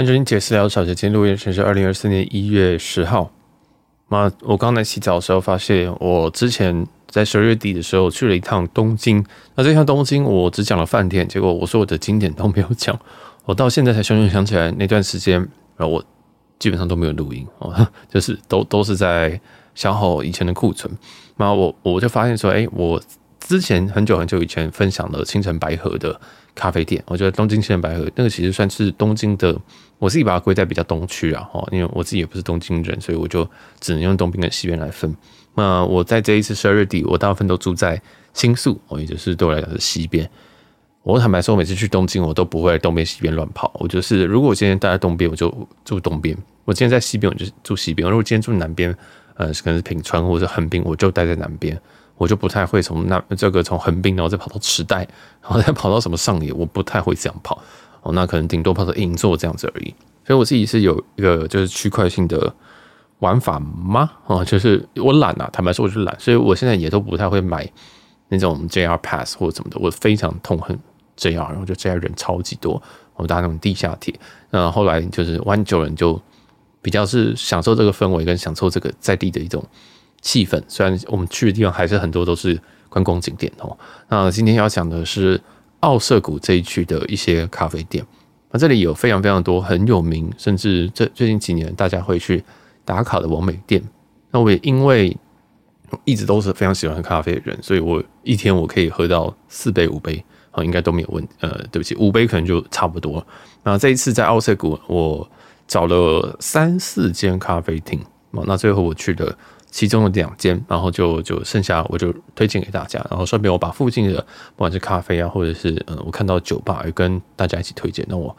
欢迎收听杰私聊小姐，今天录音时间是二零二四年一月十号。那我刚才洗澡的时候，发现我之前在十二月底的时候去了一趟东京。那这趟东京我只讲了饭店，结果我说我的景点都没有讲。我到现在才熊熊想起来那段时间，然后我基本上都没有录音哦，就是都都是在消耗以前的库存。那我我就发现说，哎，我之前很久很久以前分享了清澄白河的。咖啡店，我觉得东京清澄白河那个其实算是东京的，我自己把它归在比较东区啊，哈，因为我自己也不是东京人，所以我就只能用东边跟西边来分。那我在这一次十二月底，我大部分都住在新宿，哦，也就是对我来讲是西边。我坦白说，我每次去东京，我都不会东边西边乱跑。我就是，如果我今天待在东边，我就住东边；我今天在西边，我就住西边；如果今天住南边，呃，可能是品川或者横滨，我就待在南边。我就不太会从那这个从横滨，然后再跑到池袋，然后再跑到什么上野，我不太会这样跑哦。那可能顶多跑到银座这样子而已。所以我自己是有一个就是区块性的玩法吗？哦，就是我懒啊，坦白说我就懒，所以我现在也都不太会买那种 JR Pass 或者什么的。我非常痛恨 JR，然后就 JR 人超级多，我搭那种地下铁。那后来就是玩久了，就比较是享受这个氛围，跟享受这个在地的一种。气氛，虽然我们去的地方还是很多都是观光景点哦。那今天要讲的是奥涩谷这一区的一些咖啡店。那这里有非常非常多很有名，甚至这最近几年大家会去打卡的网美店。那我也因为一直都是非常喜欢喝咖啡的人，所以我一天我可以喝到四杯五杯啊，应该都没有问。呃，对不起，五杯可能就差不多。那这一次在奥涩谷，我找了三四间咖啡厅，那最后我去的。其中的两间，然后就就剩下我就推荐给大家，然后顺便我把附近的不管是咖啡啊，或者是嗯我看到酒吧也跟大家一起推荐。那我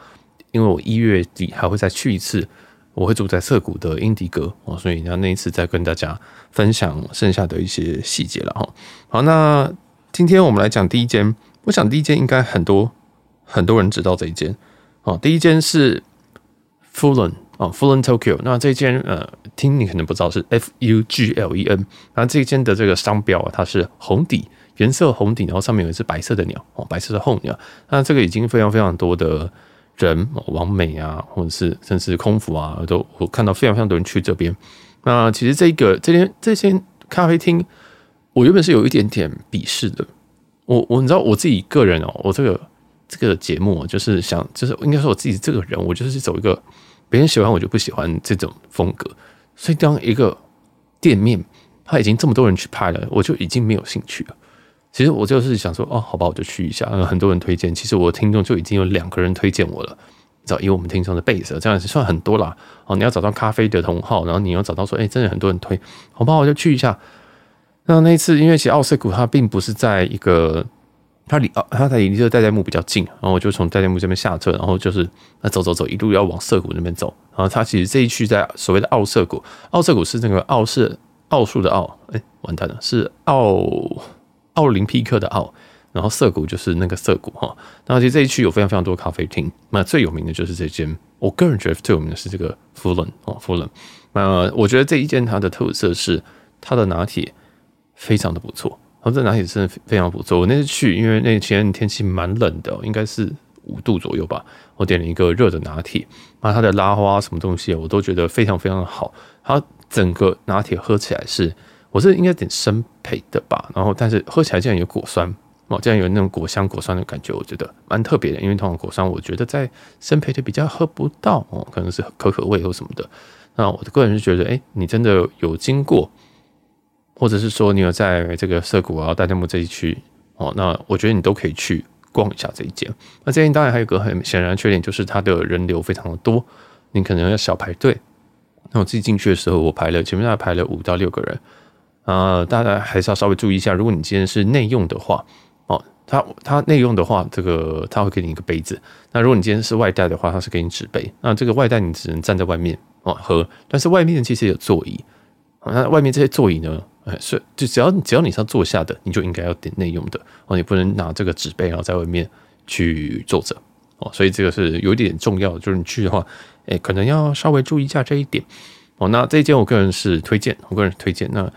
因为我一月底还会再去一次，我会住在涩谷的英迪格哦，所以那那一次再跟大家分享剩下的一些细节了哈。好，那今天我们来讲第一间，我想第一间应该很多很多人知道这一间哦，第一间是 Fullon 哦，Fulen Tokyo，那这间呃。听你可能不知道是 F U G L E N，那这间的这个商标啊，它是红底，原色红底，然后上面有一只白色的鸟哦，白色的候鸟。那这个已经非常非常多的人，网美啊，或者是甚至空服啊，都我看到非常非常多人去这边。那其实这个这间这间咖啡厅，我原本是有一点点鄙视的。我我你知道我自己个人哦，我这个这个节目就是想，就是应该说我自己这个人，我就是走一个别人喜欢我就不喜欢这种风格。所以，当一个店面他已经这么多人去拍了，我就已经没有兴趣了。其实我就是想说，哦，好吧，我就去一下。很多人推荐，其实我听众就已经有两个人推荐我了。你知道，以我们听众的 base，这样算很多啦。哦，你要找到咖啡的同好，然后你要找到说，哎，真的很多人推，好吧，我就去一下。那那一次，因为其实奥涩谷它并不是在一个。他离哦，他离这个代代木比较近，然后我就从代代木这边下车，然后就是那走走走，一路要往涩谷那边走。然后他其实这一区在所谓的奥涩谷，奥涩谷是那个奥是奥数的奥，哎，完蛋了，是奥奥林匹克的奥，然后涩谷就是那个涩谷哈。那其实这一区有非常非常多咖啡厅，那最有名的就是这间，我个人觉得最有名的是这个 Fulen 哦，Fulen。那我觉得这一间它的特色是它的拿铁非常的不错。然后这拿铁真的非常不错。我那次去，因为那天天气蛮冷的，应该是五度左右吧。我点了一个热的拿铁，那它的拉花什么东西，我都觉得非常非常的好。它整个拿铁喝起来是，我是应该点深焙的吧。然后，但是喝起来竟然有果酸，哦，竟然有那种果香果酸的感觉，我觉得蛮特别的。因为通常果酸，我觉得在深焙就比较喝不到哦，可能是可可味或什么的。那我的个人是觉得，哎，你真的有经过。或者是说你有在这个涩谷啊、代代木这一区哦，那我觉得你都可以去逛一下这一间。那这间当然还有一个很显然的缺点，就是它的人流非常的多，你可能要小排队。那我自己进去的时候，我排了前面大概排了五到六个人啊，大家还是要稍微注意一下。如果你今天是内用的话，哦，它它内用的话，这个它会给你一个杯子。那如果你今天是外带的话，它是给你纸杯。那这个外带你只能站在外面哦喝，但是外面其实有座椅。那外面这些座椅呢？哎，是就只要只要你是要坐下的，你就应该要点内用的哦，你不能拿这个纸杯然后在外面去坐着哦，所以这个是有一点重要的，就是你去的话，哎，可能要稍微注意一下这一点哦。那这一间我个人是推荐，我个人推荐。那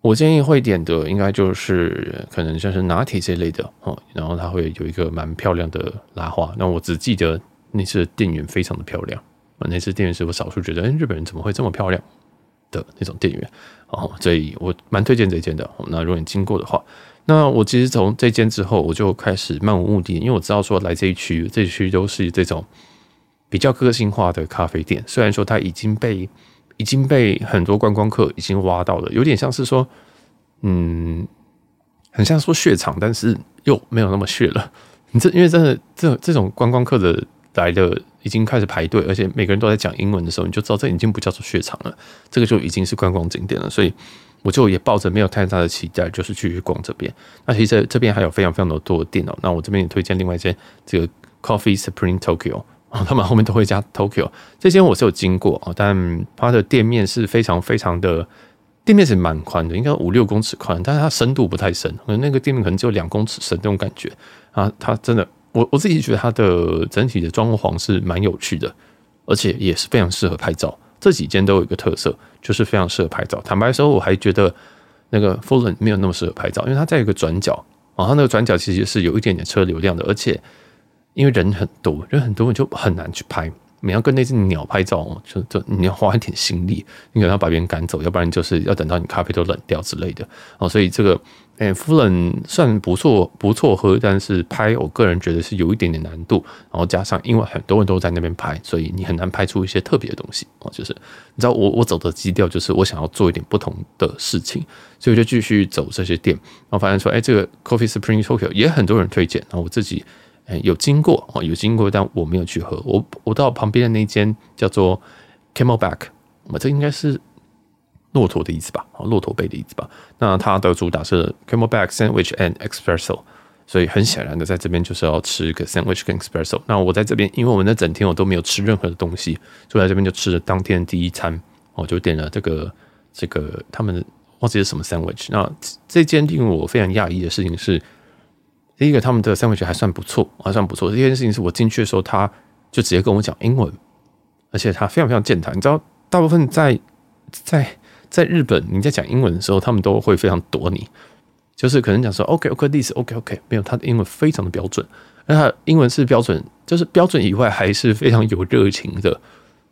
我建议会点的应该就是可能像是拿铁这类的哦，然后它会有一个蛮漂亮的拉花。那我只记得那次的店员非常的漂亮啊，那次店员是我少数觉得，哎，日本人怎么会这么漂亮的那种店员哦，所以我蛮推荐这间的。那如果你经过的话，那我其实从这间之后，我就开始漫无目的，因为我知道说来这一区，这一区都是这种比较个性化的咖啡店，虽然说它已经被已经被很多观光客已经挖到了，有点像是说，嗯。很像说血场，但是又没有那么血了。你这因为真的这这种观光客的来的已经开始排队，而且每个人都在讲英文的时候，你就知道这已经不叫做雪场了，这个就已经是观光景点了。所以我就也抱着没有太大的期待，就是去逛这边。那其实这边还有非常非常的多的店哦。那我这边也推荐另外一间这个 Coffee Supreme Tokyo 啊，他们后面都会加 Tokyo。这间我是有经过啊，但它的店面是非常非常的。店面是蛮宽的，应该五六公尺宽，但是它深度不太深，可能那个店面可能只有两公尺深那种感觉啊。它真的，我我自己觉得它的整体的装潢是蛮有趣的，而且也是非常适合拍照。这几间都有一个特色，就是非常适合拍照。坦白说，我还觉得那个 f u l l e n 没有那么适合拍照，因为它在一个转角啊，它那个转角其实是有一点点车流量的，而且因为人很多，人很多你就很难去拍。你要跟那只鸟拍照哦，就就你要花一点心力，你可能要把别人赶走，要不然就是要等到你咖啡都冷掉之类的哦。所以这个，诶，夫人算不错，不错喝，但是拍我个人觉得是有一点点难度。然后加上因为很多人都在那边拍，所以你很难拍出一些特别的东西哦。就是你知道我我走的基调就是我想要做一点不同的事情，所以我就继续走这些店，然后发现说，哎，这个 Coffee Spring Tokyo 也很多人推荐，然后我自己。有经过哦，有经过，但我没有去喝。我我到旁边的那间叫做 Camelback，我这应该是骆驼的意思吧？哦，骆驼背的意思吧？那它的主打是 Camelback Sandwich and Espresso，所以很显然的，在这边就是要吃一个 Sandwich 跟 Espresso。那我在这边，因为我们那整天我都没有吃任何的东西，所以在这边就吃了当天第一餐，我就点了这个这个他们忘记是什么 Sandwich。那这间令我非常讶异的事情是。第一个，他们的三文鱼还算不错，还算不错。第一件事情是我进去的时候，他就直接跟我讲英文，而且他非常非常健谈。你知道，大部分在在在日本，你在讲英文的时候，他们都会非常躲你，就是可能讲说 OK OK，this OK OK，没有他的英文非常的标准，而他英文是标准，就是标准以外还是非常有热情的，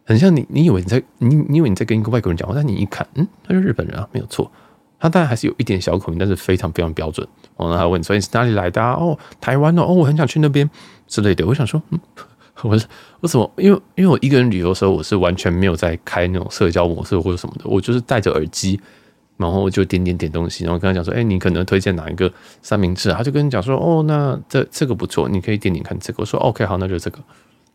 很像你，你以为你在你你以为你在跟一个外国人讲话，但你一看，嗯，他是日本人啊，没有错。他当然还是有一点小口音，但是非常非常标准。然后他问你说你是哪里来的啊？哦，台湾哦，哦，我很想去那边之类的。我想说，嗯，我是我怎么？因为因为我一个人旅游的时候，我是完全没有在开那种社交模式或者什么的，我就是戴着耳机，然后就点点点东西，然后跟他讲说，哎，你可能推荐哪一个三明治？他就跟你讲说，哦，那这这个不错，你可以点点看这个。我说，OK，好，那就这个。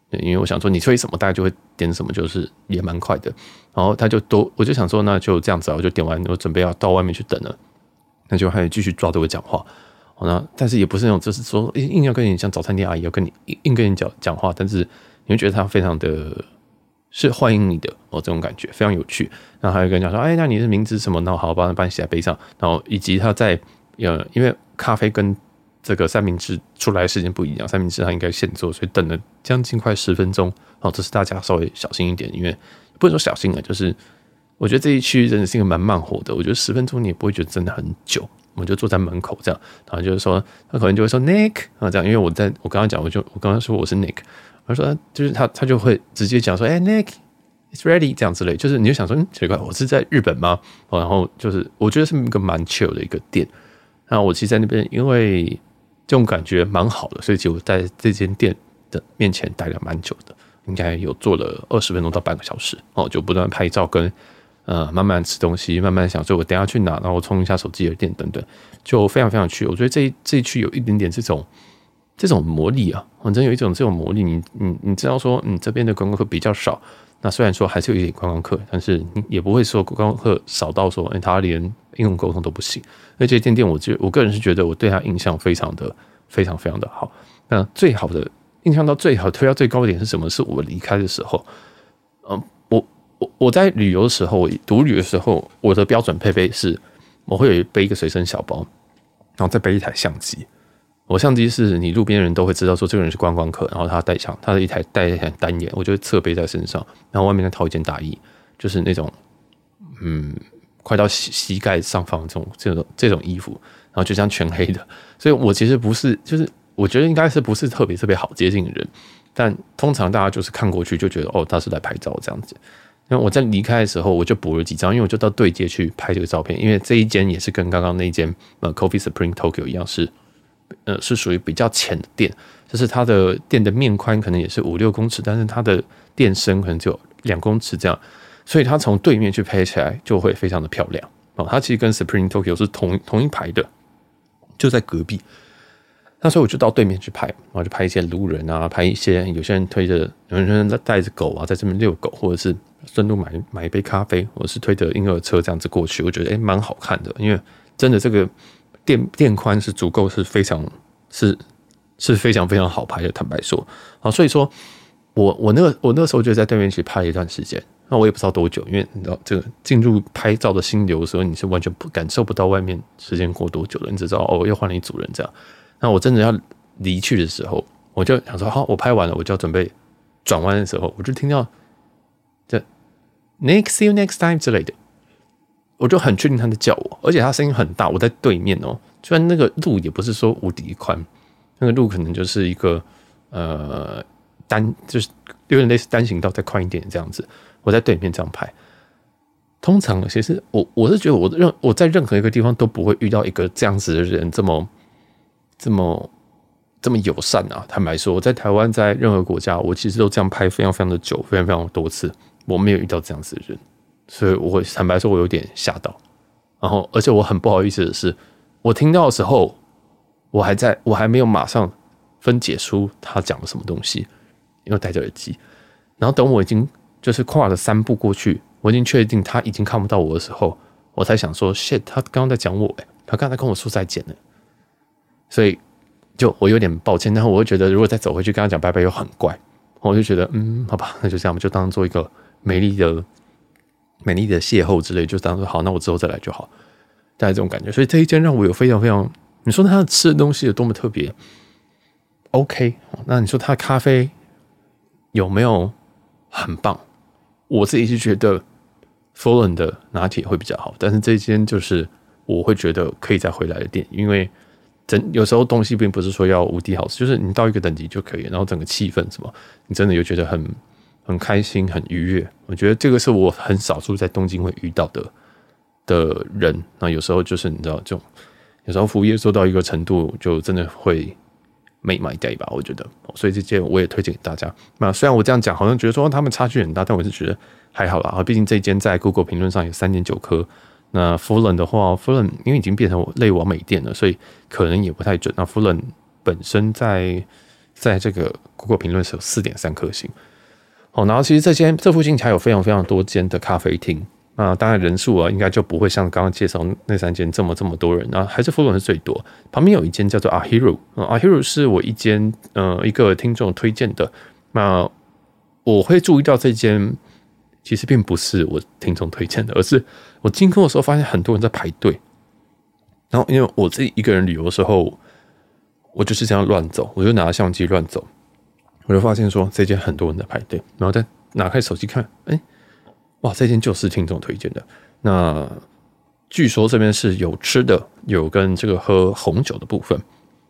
对因为我想说你催什么，大家就会点什么，就是也蛮快的。然后他就都，我就想说那就这样子，我就点完，我准备要到外面去等了。那就还继续抓着我讲话。那但是也不是那种，就是说硬要跟你像早餐店阿姨要跟你硬硬跟你讲讲话，但是你会觉得他非常的是欢迎你的哦，这种感觉非常有趣。然后还有跟你讲说，哎，那你的名字什么？那我好好帮帮你写在杯上。然后以及他在呃，因为咖啡跟这个三明治出来的时间不一样，三明治它应该现做，所以等了将近快十分钟。哦，这是大家稍微小心一点，因为不能说小心了，就是我觉得这一区真的是一个蛮慢火的。我觉得十分钟你也不会觉得真的很久。我们就坐在门口这样，然后就是说他可能就会说 Nick 啊这样，因为我在我刚刚讲，我就我刚刚说我是 Nick，我说就是他他就会直接讲说哎、Nick，it's ready 这样之类，就是你就想说嗯奇怪，我是在日本吗？然后就是我觉得是一个蛮 chill 的一个店。那我其实在那边因为。这种感觉蛮好的，所以就在这间店的面前待了蛮久的，应该有坐了二十分钟到半个小时哦，就不断拍照跟呃慢慢吃东西，慢慢想说我等下去哪，然后充一下手机的电等等，就非常非常去。我觉得这一这一区有一点点这种这种魔力啊，反正有一种这种魔力。你你你知道说，嗯，这边的观光客比较少，那虽然说还是有一点观光客，但是也不会说观光客少到说，哎，他连英文沟通都不行。而且这间店，我觉我个人是觉得我对他印象非常的非常非常的好。那最好的印象到最好推到最高点是什么？是我离开的时候，嗯，我我我在旅游的时候，我独旅的时候，我的标准配备是，我会有背一个随身小包，然后再背一台相机。我相机是你路边人都会知道说这个人是观光客，然后他带枪，他的一台带一台单眼，我就会侧背在身上，然后外面再套一件大衣，就是那种嗯。快到膝膝盖上方这种这种这种衣服，然后就这样全黑的，所以我其实不是，就是我觉得应该是不是特别特别好接近的人，但通常大家就是看过去就觉得哦，他是来拍照这样子。那我在离开的时候，我就补了几张，因为我就到对街去拍这个照片。因为这一间也是跟刚刚那间呃 Coffee Supreme Tokyo 一样，是呃是属于比较浅的店，就是它的店的面宽可能也是五六公尺，但是它的店深可能只有两公尺这样，所以它从对面去拍起来就会非常的漂亮哦。它其实跟 Supreme Tokyo 是同同一排的，就在隔壁。那时候我就到对面去拍，然后就拍一些路人啊，拍一些有些人推着，有些人带着狗啊，在这边遛狗，或者是顺路买买一杯咖啡，或者是推着婴儿车这样子过去，我觉得诶蛮好看的，因为真的这个店店宽是足够，是非常是是非常非常好拍的。坦白说，啊，所以说我我那个我那个时候就在对面去拍了一段时间，那我也不知道多久，因为你知道这个进入拍照的心流的时候，你是完全不感受不到外面时间过多久的，你只知道哦，又换了一组人这样。那我真的要离去的时候，我就想说，好，我拍完了，我就要准备转弯的时候，我就听到这 “next see you next time” 之类的，我就很确定他在叫我，而且他声音很大，我在对面哦，虽然那个路也不是说无敌宽，那个路可能就是一个呃单，就是有点类似单行道再宽一点这样子，我在对面这样拍。通常其实我我是觉得我任我在任何一个地方都不会遇到一个这样子的人这么。这么这么友善啊！坦白说，我在台湾，在任何国家，我其实都这样拍非常非常的久，非常非常多次，我没有遇到这样子的人，所以我坦白说，我有点吓到。然后，而且我很不好意思的是，我听到的时候，我还在我还没有马上分解出他讲了什么东西，因为戴着耳机。然后等我已经就是跨了三步过去，我已经确定他已经看不到我的时候，我才想说：shit，他刚刚在讲我，他刚才跟我说再见了。所以，就我有点抱歉，但是我会觉得，如果再走回去跟他讲拜拜又很怪，我就觉得，嗯，好吧，那就这样，就当做一个美丽的、美丽的邂逅之类，就当做好，那我之后再来就好，大概这种感觉。所以这一间让我有非常非常，你说他吃的东西有多么特别？OK，那你说他咖啡有没有很棒？我自己是觉得 Fullen 的拿铁会比较好，但是这一间就是我会觉得可以再回来的店，因为。整有时候东西并不是说要无敌好吃，就是你到一个等级就可以，然后整个气氛什么，你真的又觉得很很开心、很愉悦。我觉得这个是我很少数在东京会遇到的的人。那有时候就是你知道，就有时候服务业做到一个程度，就真的会 make my day 吧。我觉得，所以这件我也推荐给大家。那虽然我这样讲，好像觉得说他们差距很大，但我是觉得还好啦。啊，毕竟这间在 Google 评论上有三点九颗。那 Fulen 的话，Fulen 因为已经变成类网美店了，所以可能也不太准。那 Fulen 本身在在这个 Google 评论是有四点三颗星。哦，然后其实这间这附近还有非常非常多间的咖啡厅。那当然人数啊，应该就不会像刚刚介绍那三间这么这么多人。啊还是福伦最多。旁边有一间叫做 Ahiru，Ahiru 是我一间呃一个听众推荐的。那我会注意到这间。其实并不是我听众推荐的，而是我经过的时候发现很多人在排队。然后因为我自己一个人旅游的时候，我就是这样乱走，我就拿相机乱走，我就发现说这间很多人在排队。然后再拿开手机看，哎，哇，这间就是听众推荐的。那据说这边是有吃的，有跟这个喝红酒的部分。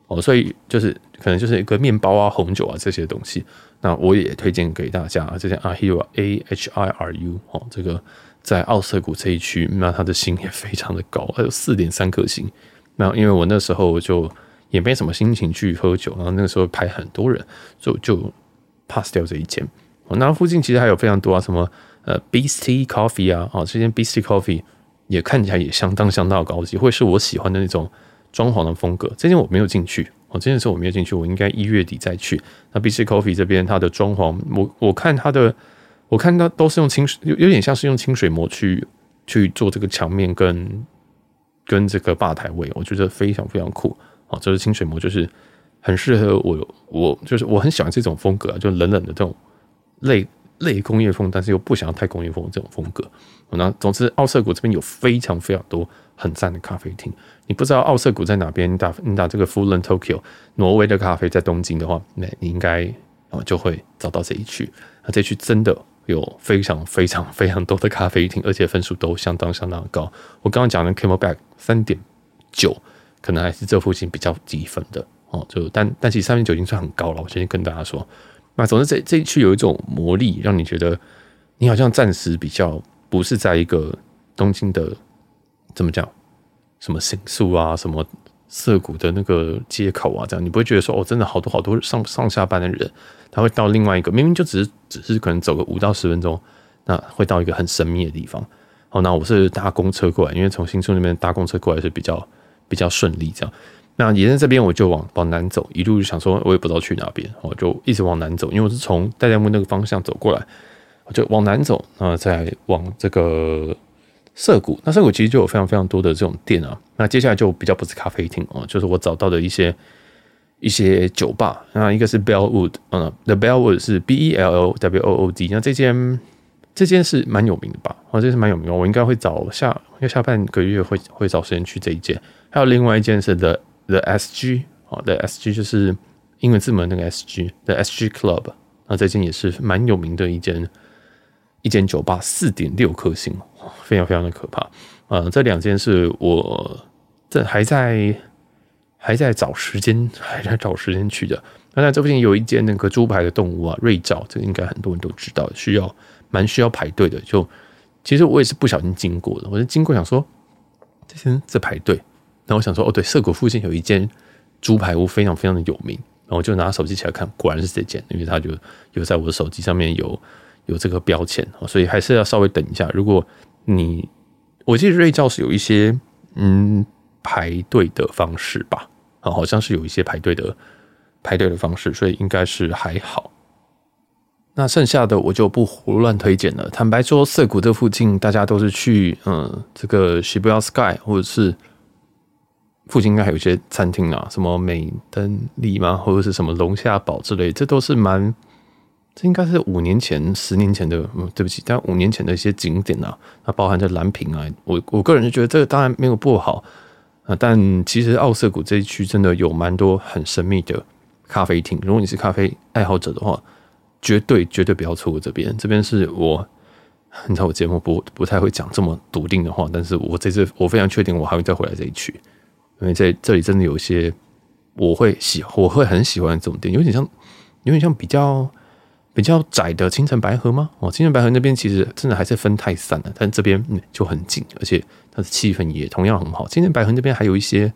哦，所以就是可能就是一个面包啊、红酒啊这些东西，那我也推荐给大家。这家 Ahiru A H I R U 哦，这个在奥瑟谷这一区，那它的星也非常的高，还有四点三颗星。那因为我那时候就也没什么心情去喝酒，然后那个时候排很多人，就就 pass 掉这一间。哦，那附近其实还有非常多啊，什么呃 Beast Coffee 啊，哦，这间 Beast Coffee 也看起来也相当相当高级，会是我喜欢的那种。装潢的风格，这间我没有进去。哦，这件事我没有进去，我应该一月底再去。那 Beasty Coffee 这边它的装潢，我我看它的，我看它都是用清水，有有点像是用清水模去去做这个墙面跟跟这个吧台位，我觉得非常非常酷。哦，这是清水模，就是很适合我，我就是我很喜欢这种风格啊，就冷冷的这种类类工业风，但是又不想要太工业风的这种风格。那总之，奥涩谷这边有非常非常多很赞的咖啡厅。你不知道奥涩谷在哪边？你打你打这个 Fullen Tokyo 挪威的咖啡在东京的话，那你应该啊就会找到这一区。那这区真的有非常非常非常多的咖啡厅，而且分数都相当相当高。我刚刚讲的 Camelback 三点九，可能还是这附近比较低分的哦。就但但其实三点九已经算很高了。我先跟大家说，那总之这这一区有一种魔力，让你觉得你好像暂时比较不是在一个东京的怎么讲，什么新宿啊，什么涩谷的那个街口啊，这样你不会觉得说哦，真的好多好多上上下班的人，他会到另外一个 明明就只是只是可能走个五到十分钟，那会到一个很神秘的地方。哦，那我是搭公车过来，因为从新宿那边搭公车过来是比较比较顺利这样。那也在这边，我就往往南走，一路就想说，我也不知道去哪边，我就一直往南走，因为我是从代代木那个方向走过来，我就往南走，那再往这个涩谷。那涩谷其实就有非常非常多的这种店啊。那接下来就比较不是咖啡厅哦，就是我找到的一些一些酒吧。那一个是 Bellwood，嗯，The Bellwood 是 B E L L W O O D。那这间这间是蛮有名的吧？哦，这是蛮有名的，我应该会找下，因为下半个月会会找时间去这一间。还有另外一间是 The The S G 哦，The S G 就是英文字母那个 S G，The S G Club。那这间也是蛮有名的一间一间酒吧，四点六颗星，非常非常的可怕。呃，这两间是我这还在还在找时间，还在找时间去的。那在这附近有一间那个猪排的动物啊，瑞兆，这应该很多人都知道，需要蛮需要排队的。就其实我也是不小心经过的，我就经过想说，这些人在排队。然后我想说，哦，对，涩谷附近有一间猪排屋，非常非常的有名。然后我就拿手机起来看，果然是这间，因为它就有在我的手机上面有有这个标签，所以还是要稍微等一下。如果你，我记得瑞教是有一些嗯排队的方式吧，啊，好像是有一些排队的排队的方式，所以应该是还好。那剩下的我就不胡乱推荐了。坦白说，涩谷这附近大家都是去嗯这个 Shibuya Sky 或者是。附近应该还有一些餐厅啊，什么美登里吗？或者是什么龙虾堡之类，这都是蛮……这应该是五年前、十年前的，嗯，对不起，但五年前的一些景点啊，那包含着蓝瓶啊，我我个人就觉得这个当然没有不好啊，但其实奥涩谷这一区真的有蛮多很神秘的咖啡厅，如果你是咖啡爱好者的话，绝对绝对不要错过这边。这边是我，你知道我节目不不太会讲这么笃定的话，但是我这次我非常确定我还会再回来这一区。因为在这里真的有一些我会喜，我会很喜欢这种店，有点像，有点像比较比较窄的清城白河吗？哦，清城白河那边其实真的还是分太散了，但这边就很近，而且它的气氛也同样很好。清城白河那边还有一些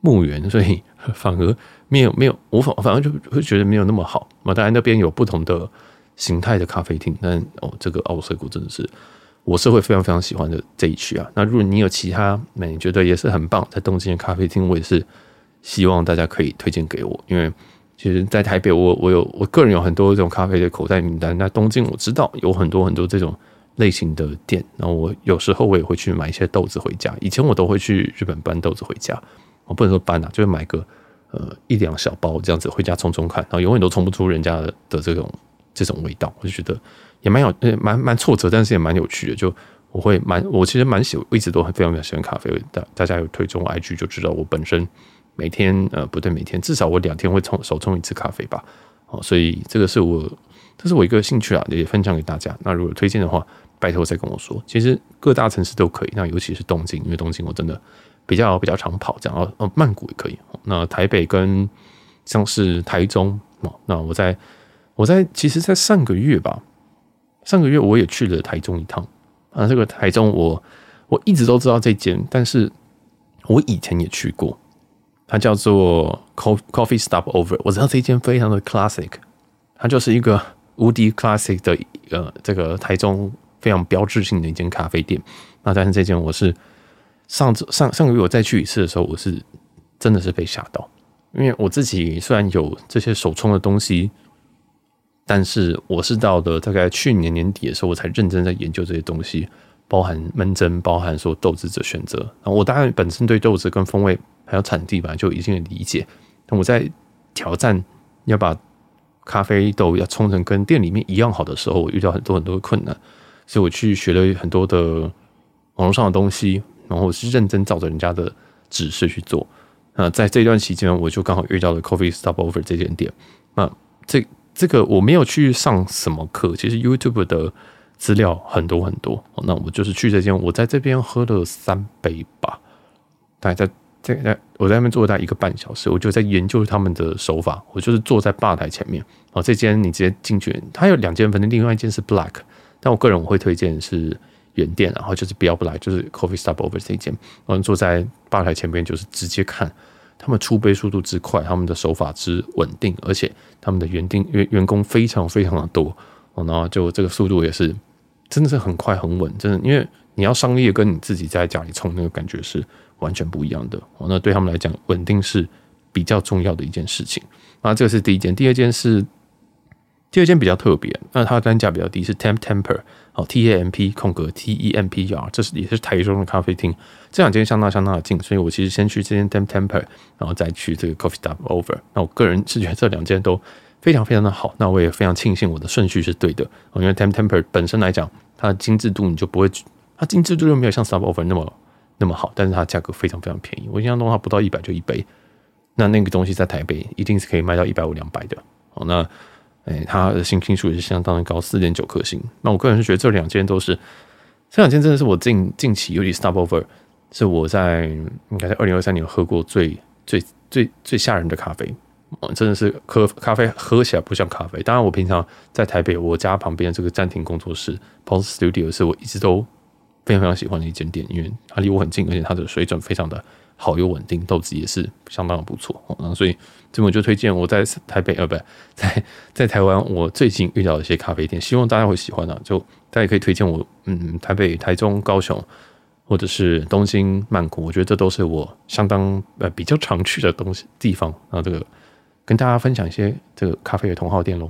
墓园，所以反而没有没有，我反反而就会觉得没有那么好。那当然那边有不同的形态的咖啡厅，但哦，这个奥涩谷真的是。我是会非常非常喜欢的这一区啊。那如果你有其他那，你觉得也是很棒，在东京的咖啡厅，我也是希望大家可以推荐给我。因为其实，在台北，我我有我个人有很多这种咖啡的口袋名单。那东京我知道有很多很多这种类型的店。然后我有时候我也会去买一些豆子回家。以前我都会去日本搬豆子回家，我不能说搬啊，就是买个呃一两小包这样子回家冲冲看，然后永远都冲不出人家的的这种这种味道，我就觉得。也蛮有，蛮蛮挫折，但是也蛮有趣的。就我会蛮，我其实蛮喜，一直都很非常非常喜欢咖啡。大大家有推踪 IG 就知道，我本身每天呃不对，每天至少我两天会冲手冲一次咖啡吧。哦，所以这个是我这是我一个兴趣啊，也分享给大家。那如果推荐的话，拜托再跟我说。其实各大城市都可以，那尤其是东京，因为东京我真的比较比较常跑，这样哦哦，曼谷也可以。那台北跟像是台中哦，那我在我在其实，在上个月吧。上个月我也去了台中一趟啊，这个台中我我一直都知道这间，但是我以前也去过，它叫做 Coffee Stopover，我知道这间非常的 classic，它就是一个无敌 classic 的呃这个台中非常标志性的一间咖啡店。那但是这间我是上次上上个月我再去一次的时候，我是真的是被吓到，因为我自己虽然有这些手冲的东西。但是我是到了大概去年年底的时候，我才认真在研究这些东西，包含闷蒸，包含说豆子的选择。然后我当然本身对豆子跟风味还有产地吧，就已经有理解。但我在挑战要把咖啡豆要冲成跟店里面一样好的时候，我遇到很多很多的困难，所以我去学了很多的网络上的东西，然后我是认真照着人家的指示去做。那在这段期间，我就刚好遇到了 Coffee Stopover 这间店。那这。这个我没有去上什么课，其实 YouTube 的资料很多很多。那我就是去这间，我在这边喝了三杯吧，大概在在在我在那边坐了大概一个半小时，我就在研究他们的手法。我就是坐在吧台前面哦，这间你直接进去，它有两间分店，另外一间是 Black，但我个人我会推荐是原店，然后就是不要不来就是 Coffee Stopover 这一间。然后坐在吧台前面，就是直接看他们出杯速度之快，他们的手法之稳定，而且他们的园丁员员工非常非常的多，然后就这个速度也是真的是很快很稳，真的因为。你要商业，跟你自己在家里冲那个感觉是完全不一样的。那对他们来讲，稳定是比较重要的一件事情。那这个是第一件，第二件是第二件比较特别，那它的单价比较低，是 Temp Temper 哦，T A M P 空格 T E M P R，这是也是台中的咖啡厅。这两间相当相当的近，所以我其实先去这间 Temp Temper，然后再去这个 Coffee Stopover。那我个人是觉得这两间都非常非常的好。那我也非常庆幸我的顺序是对的，因为 Temp Temper 本身来讲，它的精致度你就不会。它精致度就没有像 Stopover 那么那么好，但是它价格非常非常便宜。我印象中它不到一百就一杯，那那个东西在台北一定是可以卖到一百五两百的。哦，那诶，它的星星数也是相当的高，四点九颗星。那我个人是觉得这两间都是，这两间真的是我近近期，尤其 Stopover 是我在应该在二零二三年喝过最最最最吓人的咖啡。真的是喝咖啡喝起来不像咖啡。当然，我平常在台北我家旁边的这个暂停工作室 Pulse Studio 是我一直都。非常非常喜欢的一间店，因为它离我很近，而且它的水准非常的好又稳定，豆子也是相当的不错。然后所以这么就推荐我在台北呃不在在台湾我最近遇到一些咖啡店，希望大家会喜欢啊。就大家也可以推荐我，嗯，台北、台中、高雄或者是东京、曼谷，我觉得这都是我相当呃比较常去的东西地方。然后这个跟大家分享一些这个咖啡的同号店喽。